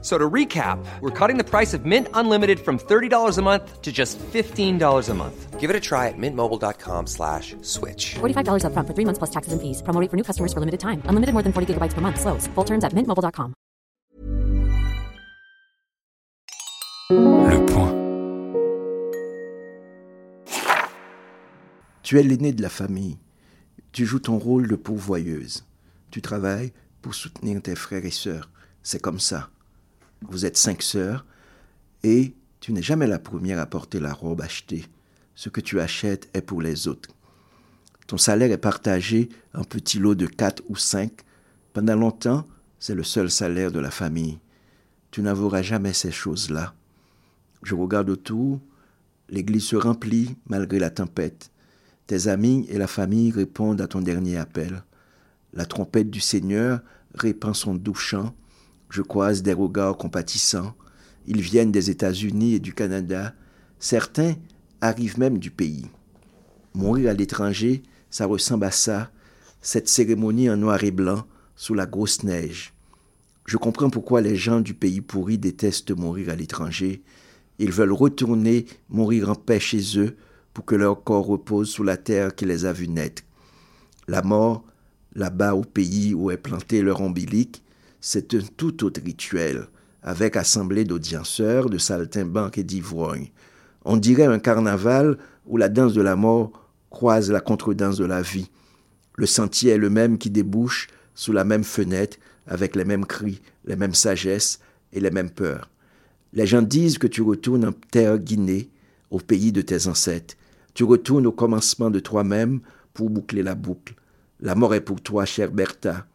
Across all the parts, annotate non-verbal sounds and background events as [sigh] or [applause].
So to recap, we're cutting the price of Mint Unlimited from $30 a month to just $15 a month. Give it a try at mintmobile.com slash switch. $45 upfront for three months plus taxes and fees. Promo rate for new customers for limited time. Unlimited more than 40 gigabytes per month. Slows. Full terms at mintmobile.com. Le point. Tu es l'aîné de la famille. Tu joues ton rôle de pourvoyeuse. Tu travailles pour soutenir tes frères et sœurs. C'est comme ça. Vous êtes cinq sœurs et tu n'es jamais la première à porter la robe achetée. Ce que tu achètes est pour les autres. Ton salaire est partagé en petits lots de quatre ou cinq. Pendant longtemps, c'est le seul salaire de la famille. Tu n'avoueras jamais ces choses-là. Je regarde autour, l'église se remplit malgré la tempête. Tes amis et la famille répondent à ton dernier appel. La trompette du Seigneur répand son doux chant. Je croise des regards compatissants. Ils viennent des États-Unis et du Canada. Certains arrivent même du pays. Mourir à l'étranger, ça ressemble à ça, cette cérémonie en noir et blanc, sous la grosse neige. Je comprends pourquoi les gens du pays pourri détestent mourir à l'étranger. Ils veulent retourner mourir en paix chez eux pour que leur corps repose sous la terre qui les a vus naître. La mort, là-bas au pays où est planté leur ombilique, c'est un tout autre rituel, avec assemblée d'audienceurs, de saltimbanques et d'ivrognes. On dirait un carnaval où la danse de la mort croise la contredanse de la vie. Le sentier est le même qui débouche sous la même fenêtre, avec les mêmes cris, les mêmes sagesses et les mêmes peurs. Les gens disent que tu retournes en terre Guinée, au pays de tes ancêtres. Tu retournes au commencement de toi-même pour boucler la boucle. La mort est pour toi, chère Bertha,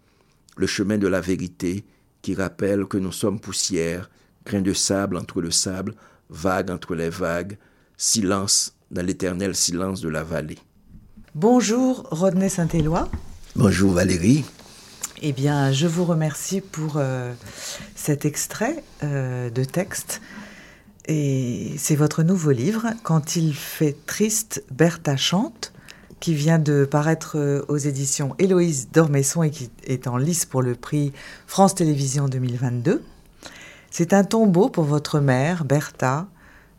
le chemin de la vérité qui rappelle que nous sommes poussière, grain de sable entre le sable, vague entre les vagues, silence dans l'éternel silence de la vallée. Bonjour Rodney Saint-Éloi. Bonjour Valérie. Eh bien, je vous remercie pour euh, cet extrait euh, de texte. Et c'est votre nouveau livre, Quand il fait triste, Bertha chante, qui vient de paraître euh, aux éditions Héloïse Dormesson et qui est en lice pour le prix France Télévisions 2022. C'est un tombeau pour votre mère, Bertha,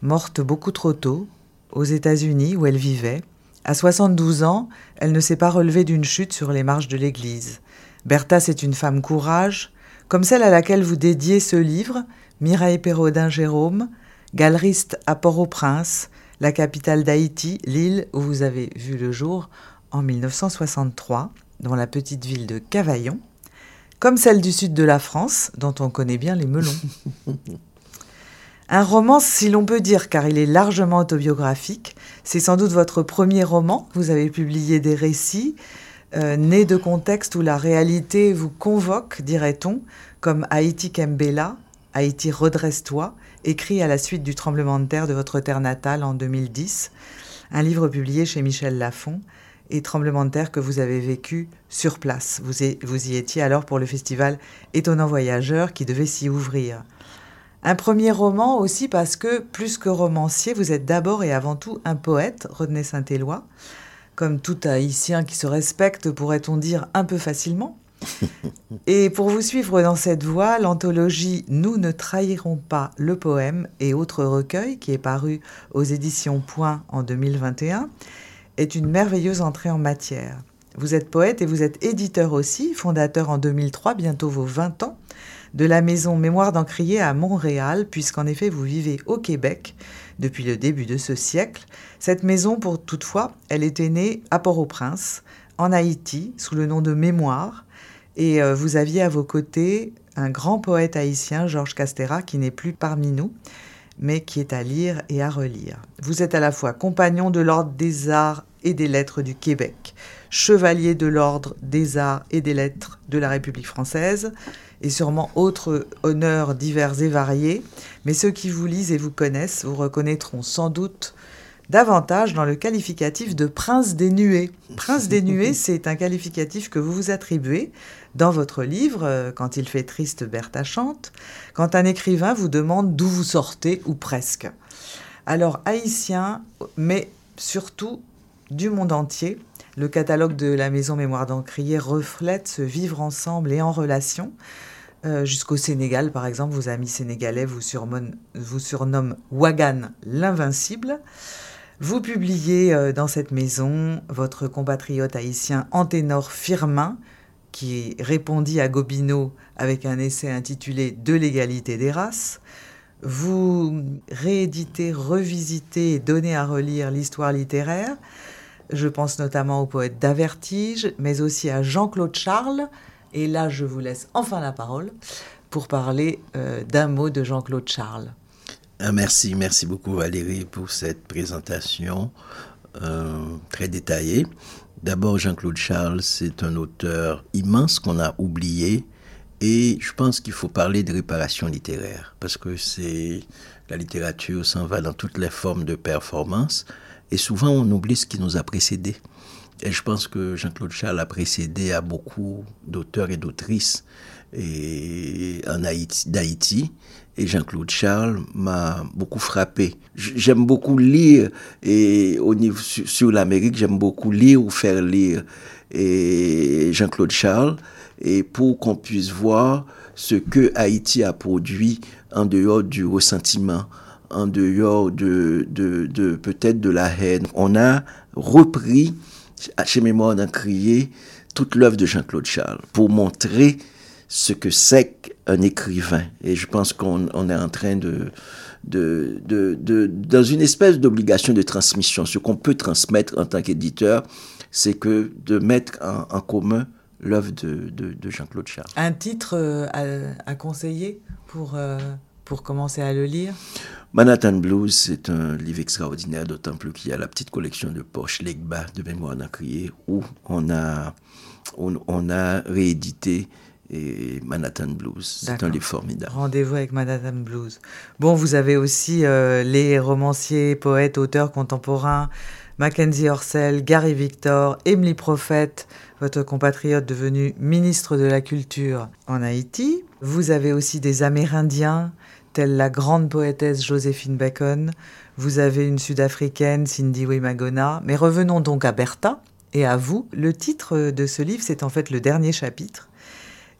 morte beaucoup trop tôt, aux États-Unis où elle vivait. À 72 ans, elle ne s'est pas relevée d'une chute sur les marches de l'église. Bertha, c'est une femme courage, comme celle à laquelle vous dédiez ce livre, Mireille Perraudin Jérôme, galeriste à Port-au-Prince, la capitale d'Haïti, l'île où vous avez vu le jour en 1963, dans la petite ville de Cavaillon, comme celle du sud de la France, dont on connaît bien les melons. [laughs] Un roman, si l'on peut dire, car il est largement autobiographique. C'est sans doute votre premier roman. Vous avez publié des récits euh, nés de contextes où la réalité vous convoque, dirait-on, comme Haïti Kembela, Haïti redresse-toi, écrit à la suite du tremblement de terre de votre terre natale en 2010, un livre publié chez Michel Lafon, et tremblement de terre que vous avez vécu sur place. Vous, vous y étiez alors pour le festival Étonnant Voyageur qui devait s'y ouvrir. Un premier roman aussi parce que, plus que romancier, vous êtes d'abord et avant tout un poète, René Saint-Éloi, comme tout haïtien qui se respecte, pourrait-on dire un peu facilement. [laughs] Et pour vous suivre dans cette voie, l'anthologie Nous ne trahirons pas le poème et autres recueils, qui est paru aux éditions Point en 2021, est une merveilleuse entrée en matière. Vous êtes poète et vous êtes éditeur aussi, fondateur en 2003, bientôt vos 20 ans, de la maison Mémoire d'Encrier à Montréal, puisqu'en effet vous vivez au Québec depuis le début de ce siècle. Cette maison, pour toutefois, elle était née à Port-au-Prince, en Haïti, sous le nom de Mémoire, et euh, vous aviez à vos côtés un grand poète haïtien, Georges Castera, qui n'est plus parmi nous, mais qui est à lire et à relire. Vous êtes à la fois compagnon de l'Ordre des Arts et des Lettres du Québec, chevalier de l'Ordre des Arts et des Lettres de la République française, et sûrement autres honneurs divers et variés, mais ceux qui vous lisent et vous connaissent vous reconnaîtront sans doute davantage dans le qualificatif de prince des nuées. Prince des nuées, [laughs] c'est un qualificatif que vous vous attribuez dans votre livre, euh, quand il fait triste Bertha chante, quand un écrivain vous demande d'où vous sortez, ou presque. Alors, haïtien, mais surtout du monde entier, le catalogue de la Maison Mémoire d'Encrier reflète ce vivre ensemble et en relation. Euh, jusqu'au Sénégal, par exemple, vos amis sénégalais vous, vous surnomment Wagan l'invincible. Vous publiez euh, dans cette maison votre compatriote haïtien Anténor Firmin, qui répondit à Gobineau avec un essai intitulé De l'égalité des races. Vous rééditez, revisitez et donnez à relire l'histoire littéraire. Je pense notamment au poète d'Avertige, mais aussi à Jean-Claude Charles. Et là, je vous laisse enfin la parole pour parler euh, d'un mot de Jean-Claude Charles. Ah, merci, merci beaucoup Valérie pour cette présentation euh, très détaillée. D'abord, Jean-Claude Charles, c'est un auteur immense qu'on a oublié. Et je pense qu'il faut parler de réparation littéraire, parce que c'est la littérature s'en va dans toutes les formes de performance, et souvent on oublie ce qui nous a précédés. Et je pense que Jean-Claude Charles a précédé à beaucoup d'auteurs et d'autrices en Haïti, d'Haïti. Et Jean-Claude Charles m'a beaucoup frappé. J'aime beaucoup lire et au niveau sur, l'Amérique, j'aime beaucoup lire ou faire lire et Jean-Claude Charles et pour qu'on puisse voir ce que Haïti a produit en dehors du ressentiment, en dehors de, de, de peut-être de la haine. On a repris chez Mémoire d'un crier toute l'œuvre de Jean-Claude Charles pour montrer ce que c'est qu'un écrivain. Et je pense qu'on est en train de, de, de, dans une espèce d'obligation de transmission. Ce qu'on peut transmettre en tant qu'éditeur, c'est que de mettre en, commun l'œuvre de, de, Jean-Claude Charles. Un titre euh, à, conseiller pour, euh, pour commencer à le lire? Manhattan Blues, c'est un livre extraordinaire, d'autant plus qu'il y a la petite collection de poches Legba de Mémoire crié où on a, on, a réédité et Manhattan Blues. C'est un livre formidable. Rendez-vous avec Manhattan Blues. Bon, vous avez aussi euh, les romanciers, poètes, auteurs contemporains, Mackenzie Orsel, Gary Victor, Emily Prophet, votre compatriote devenu ministre de la Culture en Haïti. Vous avez aussi des Amérindiens, telle la grande poétesse Joséphine Bacon. Vous avez une Sud-Africaine, Cindy Wimagona. Mais revenons donc à Bertha et à vous. Le titre de ce livre, c'est en fait le dernier chapitre.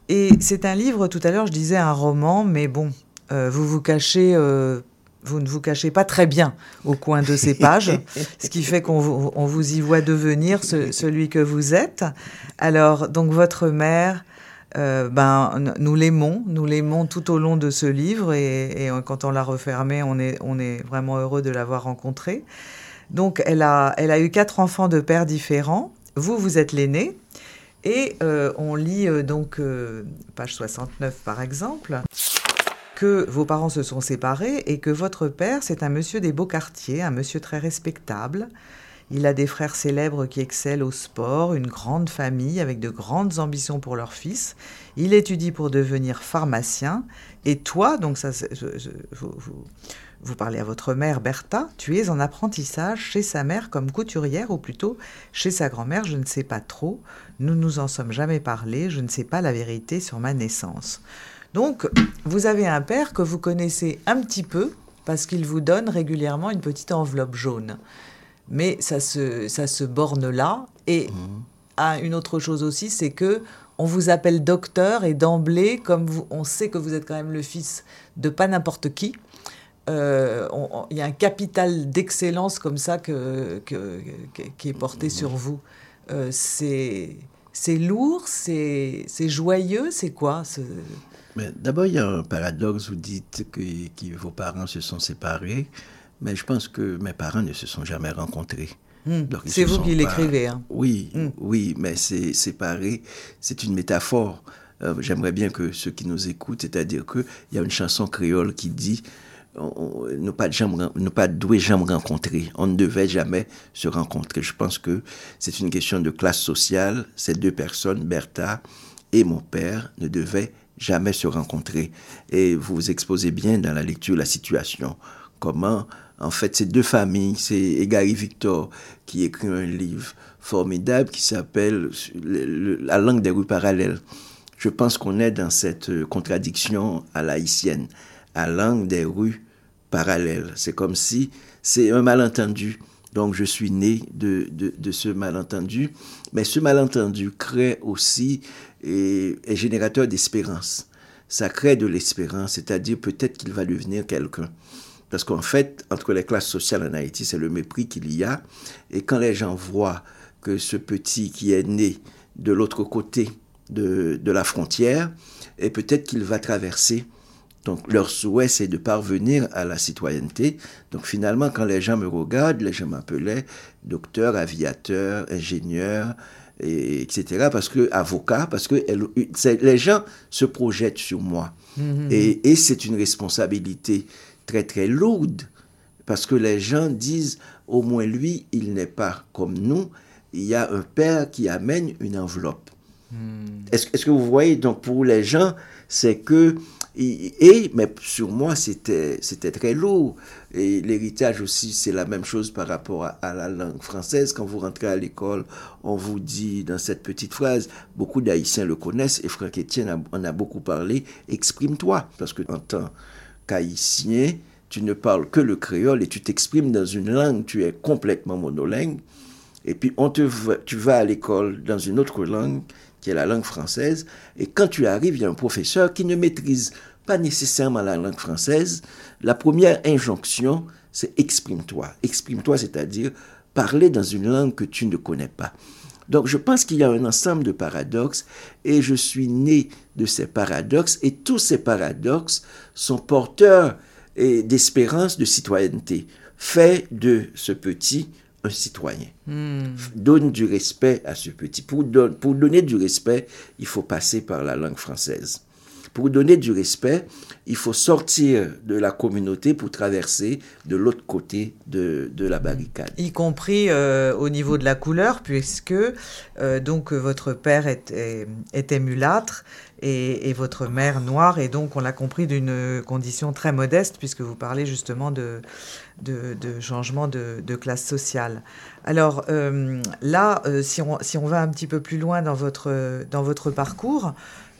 Et c'est un livre, tout à l'heure je disais un roman, mais bon, euh, vous vous cachez... Euh, vous ne vous cachez pas très bien au coin de ces pages, [laughs] ce qui fait qu'on vous, vous, y voit devenir celui que vous êtes. Alors, donc votre mère, euh, ben, nous l'aimons, nous l'aimons tout au long de ce livre et, quand on l'a refermé, on est, on est vraiment heureux de l'avoir rencontrée. Donc elle a, elle a eu quatre enfants de pères différents. Vous, vous êtes l'aîné. Et euh, on lit euh, donc, page 69 par exemple, que vos parents se sont séparés et que votre père, c'est un monsieur des beaux quartiers, un monsieur très respectable, il a des frères célèbres qui excellent au sport, une grande famille avec de grandes ambitions pour leur fils. Il étudie pour devenir pharmacien. Et toi, donc ça, vous, parlez à votre mère Bertha, tu es en apprentissage chez sa mère comme couturière, ou plutôt chez sa grand-mère, je ne sais pas trop. Nous nous en sommes jamais parlé, je ne sais pas la vérité sur ma naissance. Donc, vous avez un père que vous connaissez un petit peu parce qu'il vous donne régulièrement une petite enveloppe jaune. Mais ça se, ça se borne là. Et à une autre chose aussi, c'est que on vous appelle docteur et d'emblée, comme on sait que vous êtes quand même le fils de pas n'importe qui, il y a un capital d'excellence comme ça que, qui est porté sur vous. Euh, c'est lourd, c'est joyeux, c'est quoi D'abord, il y a un paradoxe. Vous dites que, que, vos parents se sont séparés. Mais je pense que mes parents ne se sont jamais rencontrés. Hmm. C'est vous qui l'écrivez. Hein. Oui, hmm. oui, mais c'est séparé. C'est une métaphore. Euh, j'aimerais bien que ceux qui nous écoutent, c'est-à-dire qu'il y a une chanson créole qui dit ne pas, jamais, ne pas douer jamais rencontrer. On ne devait jamais se rencontrer. Je pense que c'est une question de classe sociale. Ces deux personnes, Bertha et mon père, ne devaient jamais se rencontrer. Et vous exposez bien dans la lecture la situation comment, en fait, ces deux familles, c'est Egary Victor qui écrit un livre formidable qui s'appelle La langue des rues parallèles. Je pense qu'on est dans cette contradiction à la haïtienne, à langue des rues parallèles. C'est comme si c'est un malentendu. Donc je suis né de, de, ce malentendu. Mais ce malentendu crée aussi et est générateur d'espérance. Ça crée de l'espérance, c'est-à-dire peut-être qu'il va devenir quelqu'un. Parce qu'en fait, entre les classes sociales en Haïti, c'est le mépris qu'il y a. Et quand les gens voient que ce petit qui est né de l'autre côté de, de, la frontière, et peut-être qu'il va traverser. Donc leur souhait, c'est de parvenir à la citoyenneté. Donc finalement, quand les gens me regardent, les gens m'appelaient docteur, aviateur, ingénieur, et, etc. Parce que avocat, parce que les gens se projettent sur moi. Mm-hmm. Et, et c'est une responsabilité très très lourde parce que les gens disent au moins lui, il n'est pas comme nous. Il y a un père qui amène une enveloppe. Est-ce que vous voyez Donc pour les gens, c'est que et, mais sur moi, c'était, très lourd. Et l'héritage aussi, c'est la même chose par rapport à, la langue française. Quand vous rentrez à l'école, on vous dit dans cette petite phrase, beaucoup d'Haïtiens le connaissent, et Franck Etienne en a beaucoup parlé, exprime-toi. Parce que en tant qu'haïtien, tu ne parles que le créole et tu t'exprimes dans une langue, tu es complètement monolingue. Et puis on te, tu vas à l'école dans une autre langue, qui est la langue française, et quand tu arrives, il y a un professeur qui ne maîtrise pas nécessairement la langue française. La première injonction, c'est exprime-toi. Exprime-toi, c'est-à-dire parler dans une langue que tu ne connais pas. Donc je pense qu'il y a un ensemble de paradoxes et je suis né de ces paradoxes et tous ces paradoxes sont porteurs d'espérance de citoyenneté. Fait de ce petit un citoyen. Hmm. Donne du respect à ce petit. Pour, pour donner du respect, il faut passer par la langue française. Pour donner du respect, il faut sortir de la communauté pour traverser de l'autre côté de, de, la barricade. Y compris euh, au niveau de la couleur, puisque euh, donc votre père était, mulâtre et, votre mère noire, et donc on l'a compris d'une condition très modeste, puisque vous parlez justement de, de, changement de, classe sociale. Alors euh, là, si, on, va un petit peu plus loin dans votre parcours,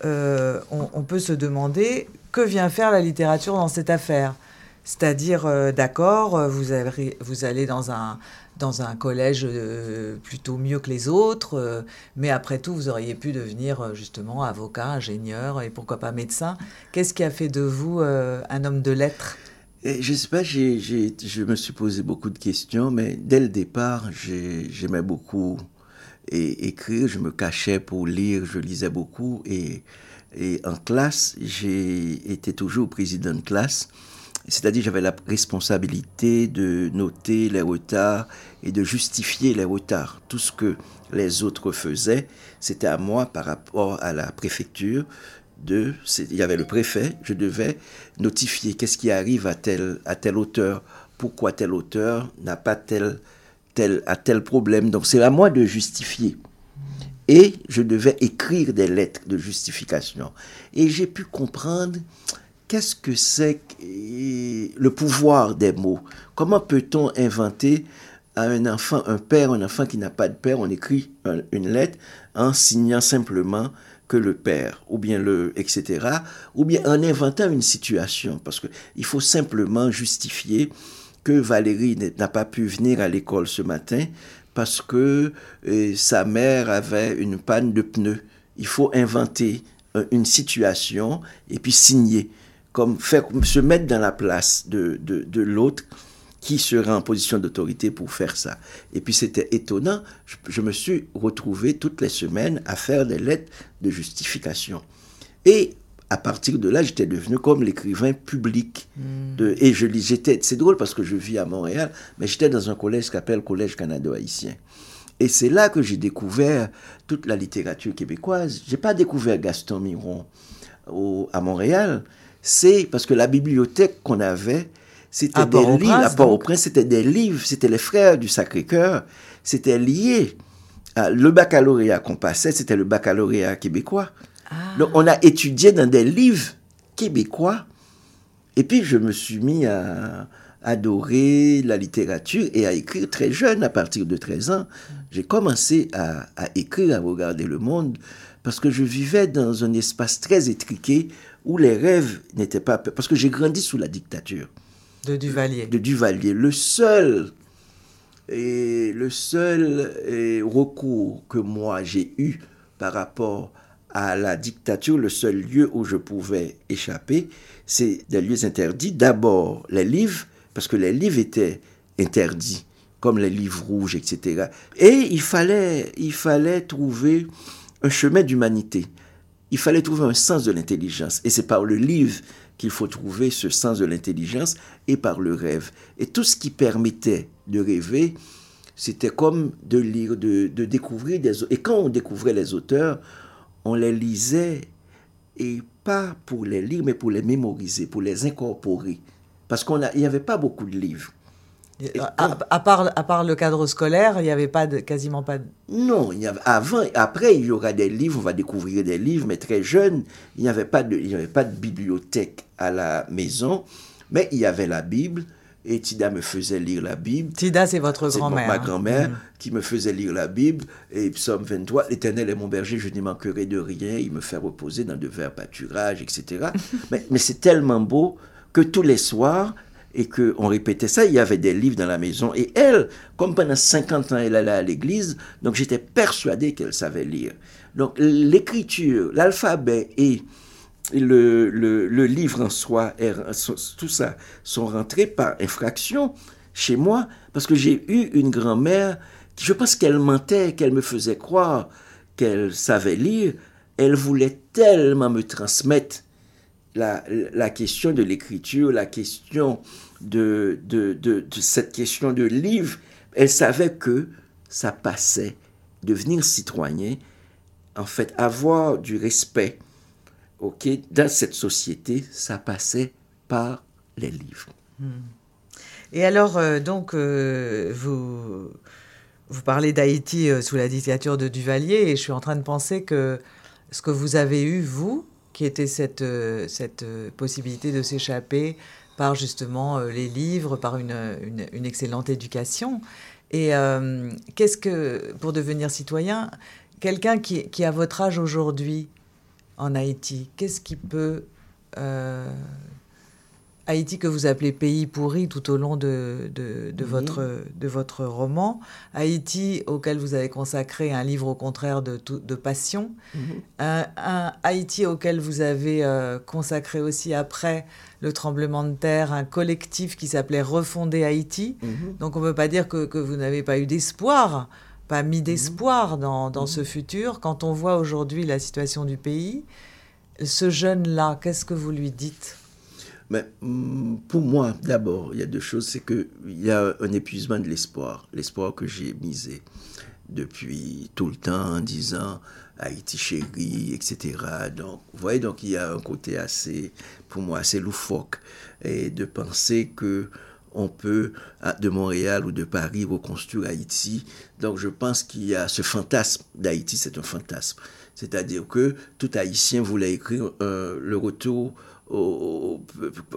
euh, on, peut se demander que vient faire la littérature dans cette affaire? C'est-à-dire, euh, d'accord, euh, vous, allez dans un, dans un collège plutôt mieux que les autres, mais après tout, vous auriez pu devenir justement avocat, ingénieur et pourquoi pas médecin. Qu'est-ce qui a fait de vous un homme de lettres? Et je sais pas, je me suis posé beaucoup de questions, mais dès le départ, j'aimais beaucoup et écrire, je me cachais pour lire, je lisais beaucoup et, et en classe, j'ai été toujours président de classe, c'est-à-dire j'avais la responsabilité de noter les retards et de justifier les retards. Tout ce que les autres faisaient, c'était à moi par rapport à la préfecture. De, il y avait le préfet, je devais notifier qu'est-ce qui arrive à tel, à tel auteur, pourquoi tel auteur n'a pas tel tel, à tel problème. Donc c'est à moi de justifier. Et je devais écrire des lettres de justification. Et j'ai pu comprendre qu'est-ce que c'est le pouvoir des mots. Comment peut-on inventer à un enfant, un père, un enfant qui n'a pas de père, on écrit une lettre en signant simplement que le père, ou bien le, etc., ou bien en inventant une situation, parce qu'il faut simplement justifier que Valérie n'a pas pu venir à l'école ce matin parce que euh, sa mère avait une panne de pneus. Il faut inventer euh, une situation et puis signer, comme faire, se mettre dans la place de, de, l'autre qui sera en position d'autorité pour faire ça. Et puis c'était étonnant, je, je, me suis retrouvé toutes les semaines à faire des lettres de justification. Et à partir de là, j'étais devenu comme l'écrivain public. De, et je j'étais, c'est drôle parce que je vis à Montréal, mais j'étais dans un collège qui s'appelle Collège canado-haïtien. Et c'est là que j'ai découvert toute la littérature québécoise. J'ai pas découvert Gaston Miron au, à Montréal. C'est parce que la bibliothèque qu'on avait, c'était des livres. À Port-au-Prince, c'était des livres. C'était les frères du Sacré-Cœur. C'était lié. À, le baccalauréat qu'on passait, c'était le baccalauréat québécois. Ah. Donc, on a étudié dans des livres québécois. Et puis, je me suis mis à, adoré la littérature et à écrire très jeune, à partir de 13 ans. J'ai commencé à, à écrire, à regarder le monde, parce que je vivais dans un espace très étriqué où les rêves n'étaient pas... Parce que j'ai grandi sous la dictature. De Duvalier. De Duvalier. Le seul, et le seul recours que moi j'ai eu par rapport à la dictature, le seul lieu où je pouvais échapper, c'est des lieux interdits. D'abord, les livres, parce que les livres étaient interdits, comme les livres rouges, etc. Et il fallait, il fallait trouver un chemin d'humanité. Il fallait trouver un sens de l'intelligence. Et c'est par le livre qu'il faut trouver ce sens de l'intelligence et par le rêve. Et tout ce qui permettait de rêver, c'était comme de lire, de, de découvrir des... Et quand on découvrait les auteurs, on les lisait et pas pour les lire, mais pour les mémoriser, pour les incorporer. Parce qu'il n'y avait pas beaucoup de livres. À, part, à part le cadre scolaire, il n'y avait pas de, quasiment pas de... Non, il y avait, avant, après, il y aura des livres, on va découvrir des livres, mais très jeune, il n'y avait, pas de, il n'y avait pas de bibliothèque à la maison, mais il y avait la Bible, et Tida me faisait lire la Bible. Tida, c'est votre grand-mère. ma grand-mère mm. qui me faisait lire la Bible. Et Psaume 23, l'Éternel est mon berger, je n'y manquerai de rien. Il me fait reposer dans de verts pâturages, etc. [laughs] mais, mais c'est tellement beau que tous les soirs, et qu'on répétait ça, il y avait des livres dans la maison. Et elle, comme pendant 50 ans, elle allait à l'église, donc j'étais persuadé qu'elle savait lire. Donc l'écriture, l'alphabet et le, le, livre en soi, tout ça, sont rentrés par infraction chez moi, parce que j'ai eu une grand-mère qui, je pense qu'elle mentait, qu'elle me faisait croire qu'elle savait lire. Elle voulait tellement me transmettre la, la question de l'écriture, la question de, de, de, cette question de livre. Elle savait que ça passait. Devenir citoyen, en fait, avoir du respect ok, dans cette société, ça passait par les livres. Hmm. Et alors, euh, donc, euh, vous, vous parlez d'Haïti euh, sous la dictature de Duvalier, et je suis en train de penser que ce que vous avez eu, vous, qui était cette, cette possibilité de s'échapper par justement les livres, par une, une, excellente éducation. Et qu'est-ce que, pour devenir citoyen, quelqu'un qui, qui, a votre âge aujourd'hui, en Haïti Qu'est-ce qui peut... Euh, Haïti que vous appelez pays pourri tout au long de, de, votre, de votre roman. Haïti auquel vous avez consacré un livre au contraire de, de passion. Mhm. un, Haïti auquel vous avez euh, consacré aussi après le tremblement de terre un collectif qui s'appelait Refonder Haïti. Mhm. Donc on ne peut pas dire que, que vous n'avez pas eu d'espoir pas mis d'espoir dans, dans ce futur. Quand on voit aujourd'hui la situation du pays, ce jeune-là, qu'est-ce que vous lui dites? Mais mm, pour moi, d'abord, il y a deux choses. C'est qu'il y a un épuisement de l'espoir. L'espoir que j'ai misé depuis tout le temps en disant Haïti chérie, etc. Donc, vous voyez, donc il y a un côté assez, pour moi, assez loufoque. Et de penser que on peut, de Montréal ou de Paris, reconstruire Haïti. Donc je pense qu'il y a ce fantasme d'Haïti, c'est un fantasme. C'est-à-dire que tout Haïtien voulait écrire euh, le retour, au,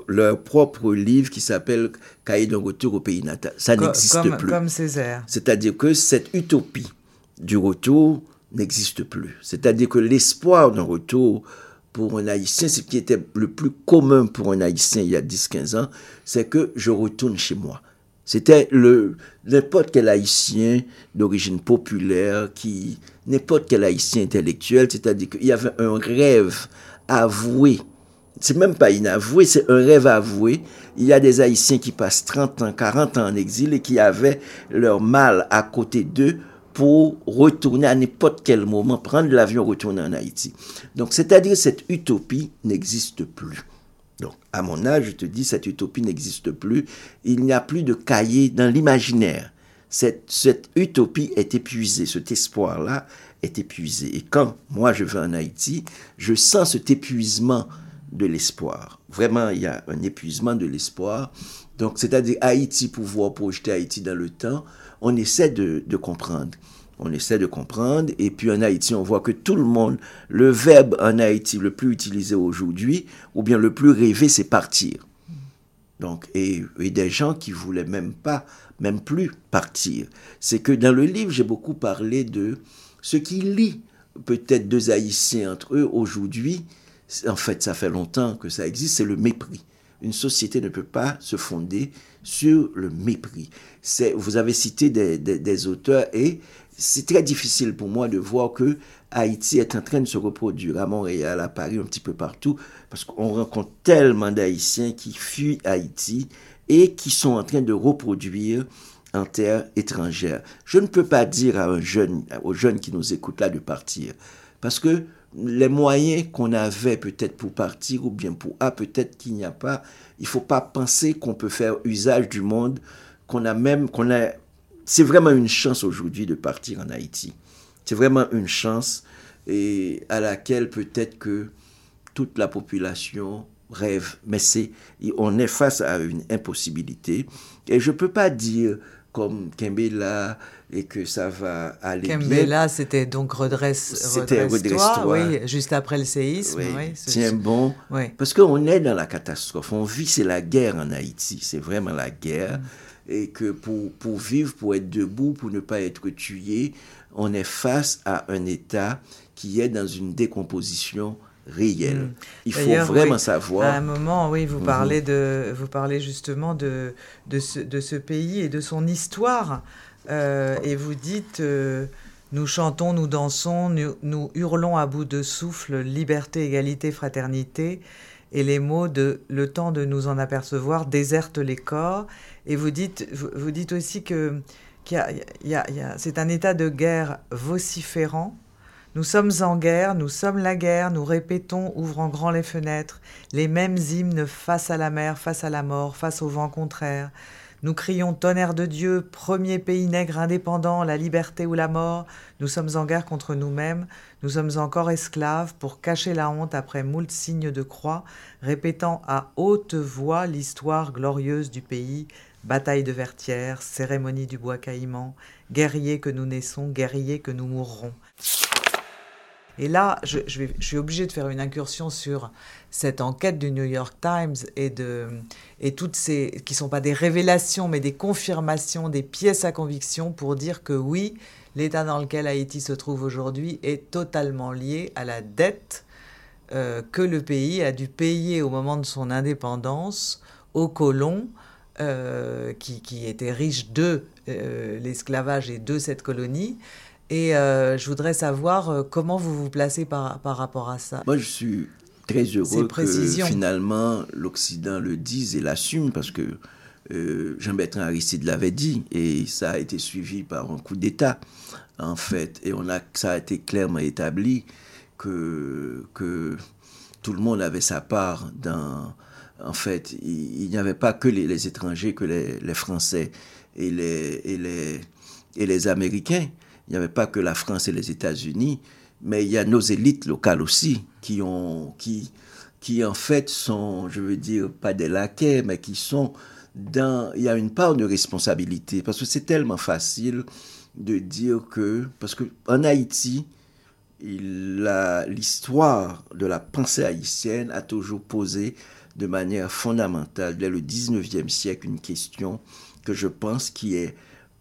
leur propre livre qui s'appelle Cahier d'un retour au pays natal. Ça n'existe plus. Comme Césaire. C'est-à-dire que cette utopie du retour n'existe plus. C'est-à-dire que l'espoir d'un retour pour un Haïtien, ce qui était le plus commun pour un Haïtien il y a 10-15 ans, c'est que je retourne chez moi. C'était le n'importe quel Haïtien d'origine populaire, qui n'importe quel Haïtien intellectuel, c'est-à-dire qu'il y avait un rêve avoué. C'est même pas inavoué, c'est un rêve avoué. Il y a des Haïtiens qui passent 30 ans, 40 ans en exil et qui avaient leur mal à côté d'eux pour retourner à n'importe quel moment, prendre l'avion, retourner en Haïti. Donc, c'est-à-dire cette utopie n'existe plus. Donc, à mon âge, je te dis, cette utopie n'existe plus. Il n'y a plus de cahier dans l'imaginaire. Cette, cette utopie est épuisée, cet espoir-là est épuisé. Et quand moi je vais en Haïti, je sens cet épuisement de l'espoir. Vraiment, il y a un épuisement de l'espoir. Donc, c'est-à-dire Haïti, pouvoir projeter Haïti dans le temps, on essaie de, comprendre. On essaie de comprendre. Et puis en Haïti, on voit que tout le monde, le verbe en Haïti le plus utilisé aujourd'hui, ou bien le plus rêvé, c'est partir. Donc, et, et des gens qui voulaient même pas, même plus partir. C'est que dans le livre, j'ai beaucoup parlé de ce qui lie peut-être deux Haïtiens entre eux aujourd'hui. En fait, ça fait longtemps que ça existe, c'est le mépris. Une société ne peut pas se fonder sur le mépris. Vous avez cité des auteurs et c'est très difficile pour moi de voir que Haïti est en train de se reproduire à Montréal, à Paris, un petit peu partout, parce qu'on rencontre tellement d'Haïtiens qui fuient Haïti et qui sont en train de reproduire en terre étrangère. Je ne peux pas dire à un jeune, aux jeunes qui nous écoutent là de partir, parce que les moyens qu'on avait peut-être pour partir ou bien pour ah peut-être qu'il n'y a pas, il faut pas penser qu'on peut faire usage du monde, qu'on a même qu'on a c'est vraiment une chance aujourd'hui de partir en Haïti. C'est vraiment une chance et à laquelle peut-être que toute la population rêve. Mais c'est, on est face à une impossibilité. Et je peux pas dire comme Kembela et que ça va aller bien. Kembela, c'était donc redresse, C'était redresse-toi, oui, juste après le séisme. Oui, oui, tiens bon. Parce qu'on est dans la catastrophe. On vit, c'est la guerre en Haïti. C'est vraiment la guerre. Et que pour, pour vivre, pour être debout, pour ne pas être tué, on est face à un État qui est dans une décomposition réelle. Il faut vraiment oui, savoir. À un moment, oui, vous parlez de, vous parlez justement de de ce, de ce pays et de son histoire, et vous dites. euh, nous chantons, nous dansons, nous, hurlons à bout de souffle liberté, égalité, fraternité. Et les mots de le temps de nous en apercevoir désertent les corps. Et vous dites, vous, dites aussi que c'est un état de guerre vociférant. Nous sommes en guerre, nous sommes la guerre, nous répétons, ouvrant grand les fenêtres, les mêmes hymnes face à la mer, face à la mort, face au vent contraire. Nous crions tonnerre de Dieu, premier pays nègre indépendant, la liberté ou la mort. Nous sommes en guerre contre nous-mêmes, nous sommes encore esclaves pour cacher la honte après moult signes de croix, répétant à haute voix l'histoire glorieuse du pays, bataille de Vertières, cérémonie du bois caïman, guerriers que nous naissons, guerriers que nous mourrons. Et là, je, je suis obligée de faire une incursion sur cette enquête du New York Times et, de, et toutes ces, qui ne sont pas des révélations, mais des confirmations, des pièces à conviction pour dire que oui, l'état dans lequel Haïti se trouve aujourd'hui est totalement lié à la dette euh, que le pays a dû payer au moment de son indépendance aux colons euh, qui, qui étaient riches de euh, l'esclavage et de cette colonie. Et je voudrais savoir comment vous vous placez par, par rapport à ça? Moi, je suis très heureux que finalement l'Occident le dise et l'assume parce que euh, Jean-Bertrand Aristide l'avait dit et ça a été suivi par un coup d'État en fait. Et on a ça a été clairement établi que que tout le monde avait sa part dans en fait il, il n'y avait pas que les, les étrangers que les, les Français et les et les et les Américains. Il n'y avait pas que la France et les États-Unis mais il y a nos élites locales aussi qui ont qui qui en fait sont je veux dire pas des laquais mais qui sont dans il y a une part de responsabilité parce que c'est tellement facile de dire que parce que en Haïti l'histoire de la pensée haïtienne a toujours posé de manière fondamentale dès le 19e siècle une question que je pense qui est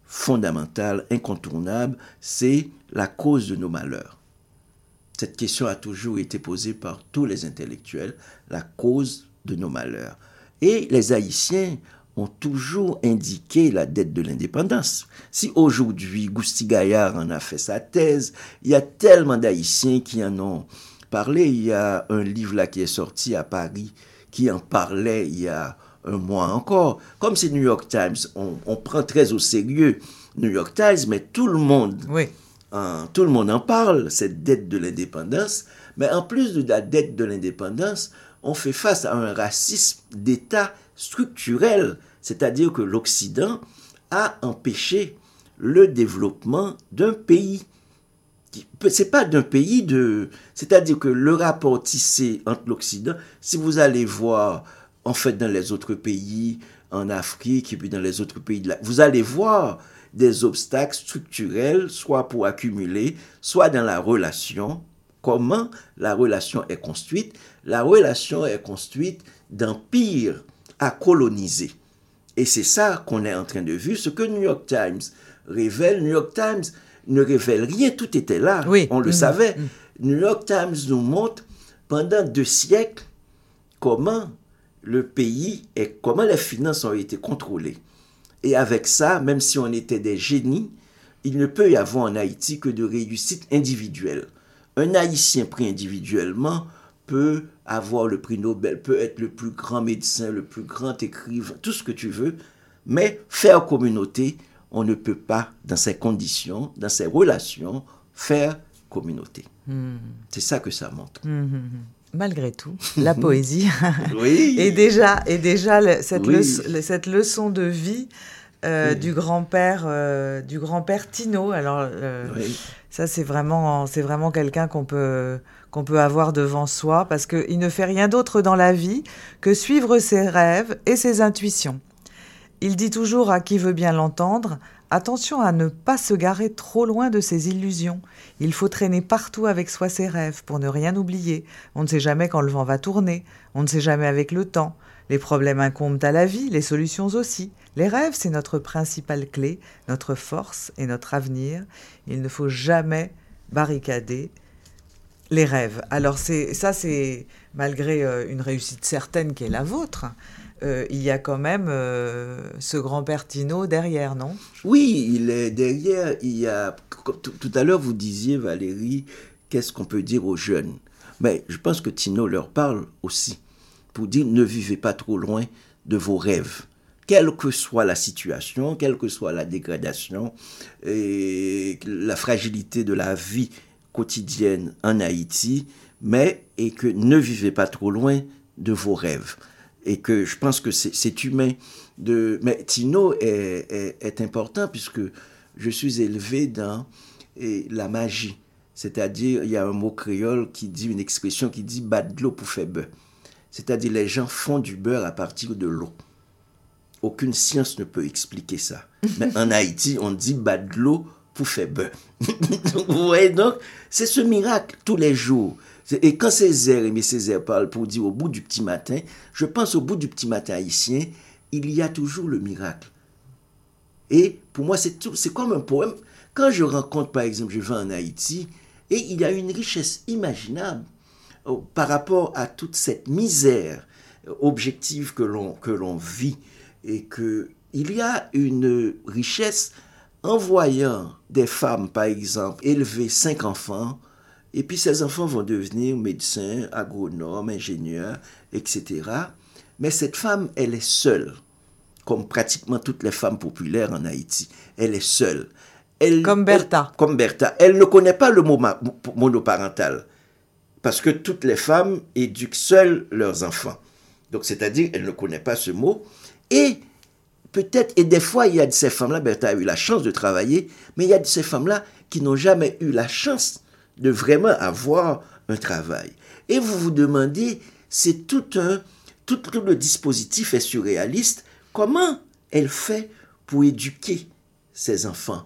fondamentale, incontournable, c'est la cause de nos malheurs. Cette question a toujours été posée par tous les intellectuels, la cause de nos malheurs. Et les Haïtiens ont toujours indiqué la dette de l'indépendance. Si aujourd'hui Gousti Gaillard en a fait sa thèse, il y a tellement d'Haïtiens qui en ont parlé. Il y a un livre là qui est sorti à Paris qui en parlait il y a un mois encore. Comme c'est New York Times, on, on prend très au sérieux New York Times, mais tout le monde Oui. Hein, tout le monde en parle, cette dette de l'indépendance. Mais en plus de la dette de l'indépendance, on fait face à un racisme d'État structurel. C'est-à-dire que l'Occident a empêché le développement d'un pays. C'est pas d'un pays de. C'est-à-dire que le rapport tissé entre l'Occident, si vous allez voir, en fait, dans les autres pays, en Afrique et puis dans les autres pays, de la- vous allez voir des obstacles structurels, soit pour accumuler, soit dans la relation. Comment la relation est construite? La relation est construite d'empire à coloniser. Et c'est ça qu'on est en train de vivre. Ce que New York Times révèle, New York Times ne révèle rien, tout était là, Oui. on le Mhm. savait. New York Times nous montre pendant deux siècles comment le pays et comment les finances ont été contrôlées. Et avec ça, même si on était des génies, il ne peut y avoir en Haïti que de réussite individuelle. Un Haïtien pris individuellement peut avoir le prix Nobel, peut être le plus grand médecin, le plus grand écrivain, tout ce que tu veux, mais faire communauté, on ne peut pas, dans ces conditions, dans ces relations, faire communauté. C'est ça que ça montre. Malgré tout, [laughs] la poésie. Oui. [laughs] Et déjà, et déjà le- cette, Oui. leçon, le- cette leçon de vie euh, du grand-père euh, du grand-père Tino. Alors, euh, Oui. ça, c'est vraiment, c'est vraiment quelqu'un qu'on peut, qu'on peut avoir devant soi parce qu'il ne fait rien d'autre dans la vie que suivre ses rêves et ses intuitions. Il dit toujours à qui veut bien l'entendre Attention à ne pas se garer trop loin de ses illusions. Il faut traîner partout avec soi ses rêves pour ne rien oublier. On ne sait jamais quand le vent va tourner, on ne sait jamais avec le temps. Les problèmes incombent à la vie, les solutions aussi. Les rêves, c'est notre principale clé, notre force et notre avenir. Il ne faut jamais barricader les rêves. Alors c'est ça, c'est malgré euh, une réussite certaine qui est la vôtre. euh, il y a quand même euh, ce grand-père Tino derrière, non? Oui, il est derrière. Il y a tout à l'heure vous disiez Valérie, qu'est-ce qu'on peut dire aux jeunes? Mais je pense que Tino leur parle aussi pour dire ne vivez pas trop loin de vos rêves. Quelle que soit la situation, quelle que soit la dégradation et la fragilité de la vie quotidienne en Haïti, mais et que ne vivez pas trop loin de vos rêves. Et que je pense que c'est humain de... Mais Tino est, est, important puisque je suis élevé dans eh, la magie. C'est-à-dire, il y a un mot créole qui dit, une expression qui dit « bas de l'eau pour faire beurre ». C'est-à-dire, les gens font du beurre à partir de l'eau. Aucune science ne peut expliquer ça. Mais en Haïti, on dit bas de l'eau pour beurre. [laughs] Vous voyez donc, c'est ce miracle tous les jours. Et quand Césaire, Aimé Césaire parle pour dire au bout du petit matin, je pense au bout du petit matin haïtien, il y a toujours le miracle. Et pour moi, c'est tout- c'est comme un poème. Quand je rencontre, par exemple, je vais en Haïti, et il y a une richesse imaginable euh, par rapport à toute cette misère euh, objective que l'on que l'on vit, et que il y a une richesse en voyant des femmes, par exemple, élever cinq enfants, et puis ces enfants vont devenir médecins, agronomes, ingénieurs, etc. Mais cette femme, elle est seule comme pratiquement toutes les femmes populaires en Haïti. Elle est seule. Elle, Comme Bertha. elle- comme Bertha. Elle ne connaît pas le mot monoparental. Parce que toutes les femmes éduquent seules leurs enfants. Donc, c'est-à-dire, elle ne connaît pas ce mot. Et peut-être, et des fois, il y a de ces femmes-là, Bertha a eu la chance de travailler, mais il y a de ces femmes-là qui n'ont jamais eu la chance de vraiment avoir un travail. Et vous vous demandez, c'est tout un, tout, tout le dispositif est surréaliste. Comment elle fait pour éduquer ses enfants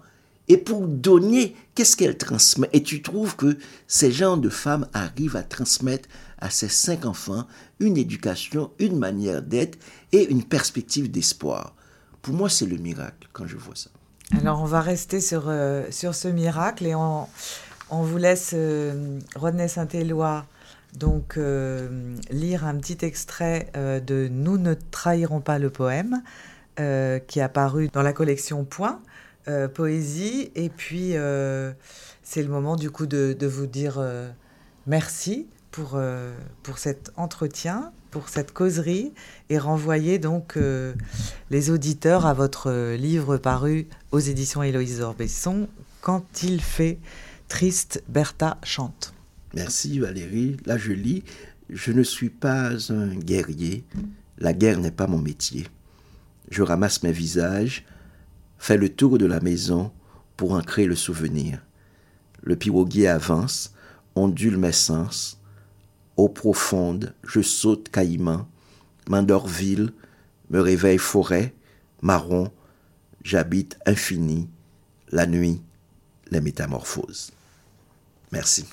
et pour donner, qu'est-ce qu'elle transmet? Et tu trouves que ces genres de femmes arrivent à transmettre à ces cinq enfants une éducation, une manière d'être et une perspective d'espoir. Pour moi, c'est le miracle quand je vois ça. Alors, on va rester sur, euh, sur ce miracle et on, on vous laisse, euh, Rodney Saint-Éloi, donc euh, lire un petit extrait euh, de Nous ne trahirons pas le poème, qui est apparu dans la collection Point, Poésie. Et puis, c'est le moment du coup de, de vous dire merci pour, euh, pour cet entretien, pour cette causerie, et renvoyer donc euh, les auditeurs à votre euh, livre paru aux éditions Héloïse Orbesson, Quand il fait triste, Bertha chante. Merci Valérie. Là, je lis. Je ne suis pas un guerrier. La guerre n'est pas mon métier. Je ramasse mes visages, fais le tour de la maison pour ancrer le souvenir. Le piroguier avance, ondule mes sens. Eau profonde, je saute caïman, m'endors ville, me réveille forêt, marron, j'habite infini, la nuit, les métamorphoses. Merci.